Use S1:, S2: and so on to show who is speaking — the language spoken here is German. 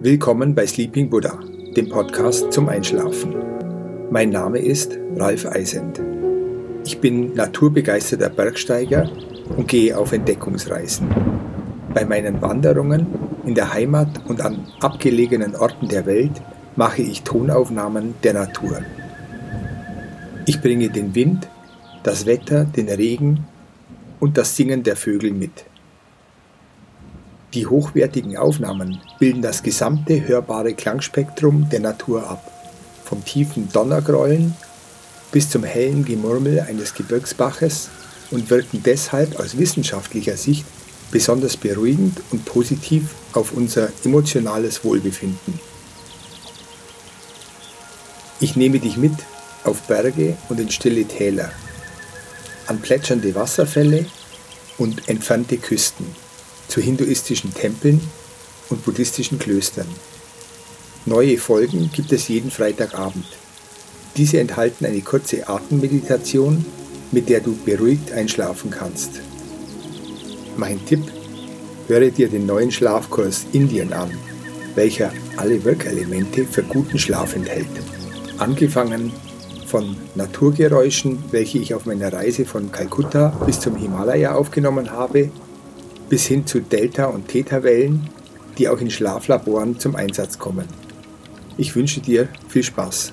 S1: Willkommen bei Sleeping Buddha, dem Podcast zum Einschlafen. Mein Name ist Ralf Eisend. Ich bin naturbegeisterter Bergsteiger und gehe auf Entdeckungsreisen. Bei meinen Wanderungen in der Heimat und an abgelegenen Orten der Welt mache ich Tonaufnahmen der Natur. Ich bringe den Wind, das Wetter, den Regen und das Singen der Vögel mit. Die hochwertigen Aufnahmen bilden das gesamte hörbare Klangspektrum der Natur ab, vom tiefen Donnergrollen bis zum hellen Gemurmel eines Gebirgsbaches und wirken deshalb aus wissenschaftlicher Sicht besonders beruhigend und positiv auf unser emotionales Wohlbefinden. Ich nehme dich mit auf Berge und in stille Täler, an plätschernde Wasserfälle und entfernte Küsten zu hinduistischen Tempeln und buddhistischen Klöstern. Neue Folgen gibt es jeden Freitagabend. Diese enthalten eine kurze Atemmeditation, mit der du beruhigt einschlafen kannst. Mein Tipp, höre dir den neuen Schlafkurs Indien an, welcher alle Wirkelemente für guten Schlaf enthält. Angefangen von Naturgeräuschen, welche ich auf meiner Reise von Kalkutta bis zum Himalaya aufgenommen habe, bis hin zu Delta- und Theta-Wellen, die auch in Schlaflaboren zum Einsatz kommen. Ich wünsche dir viel Spaß.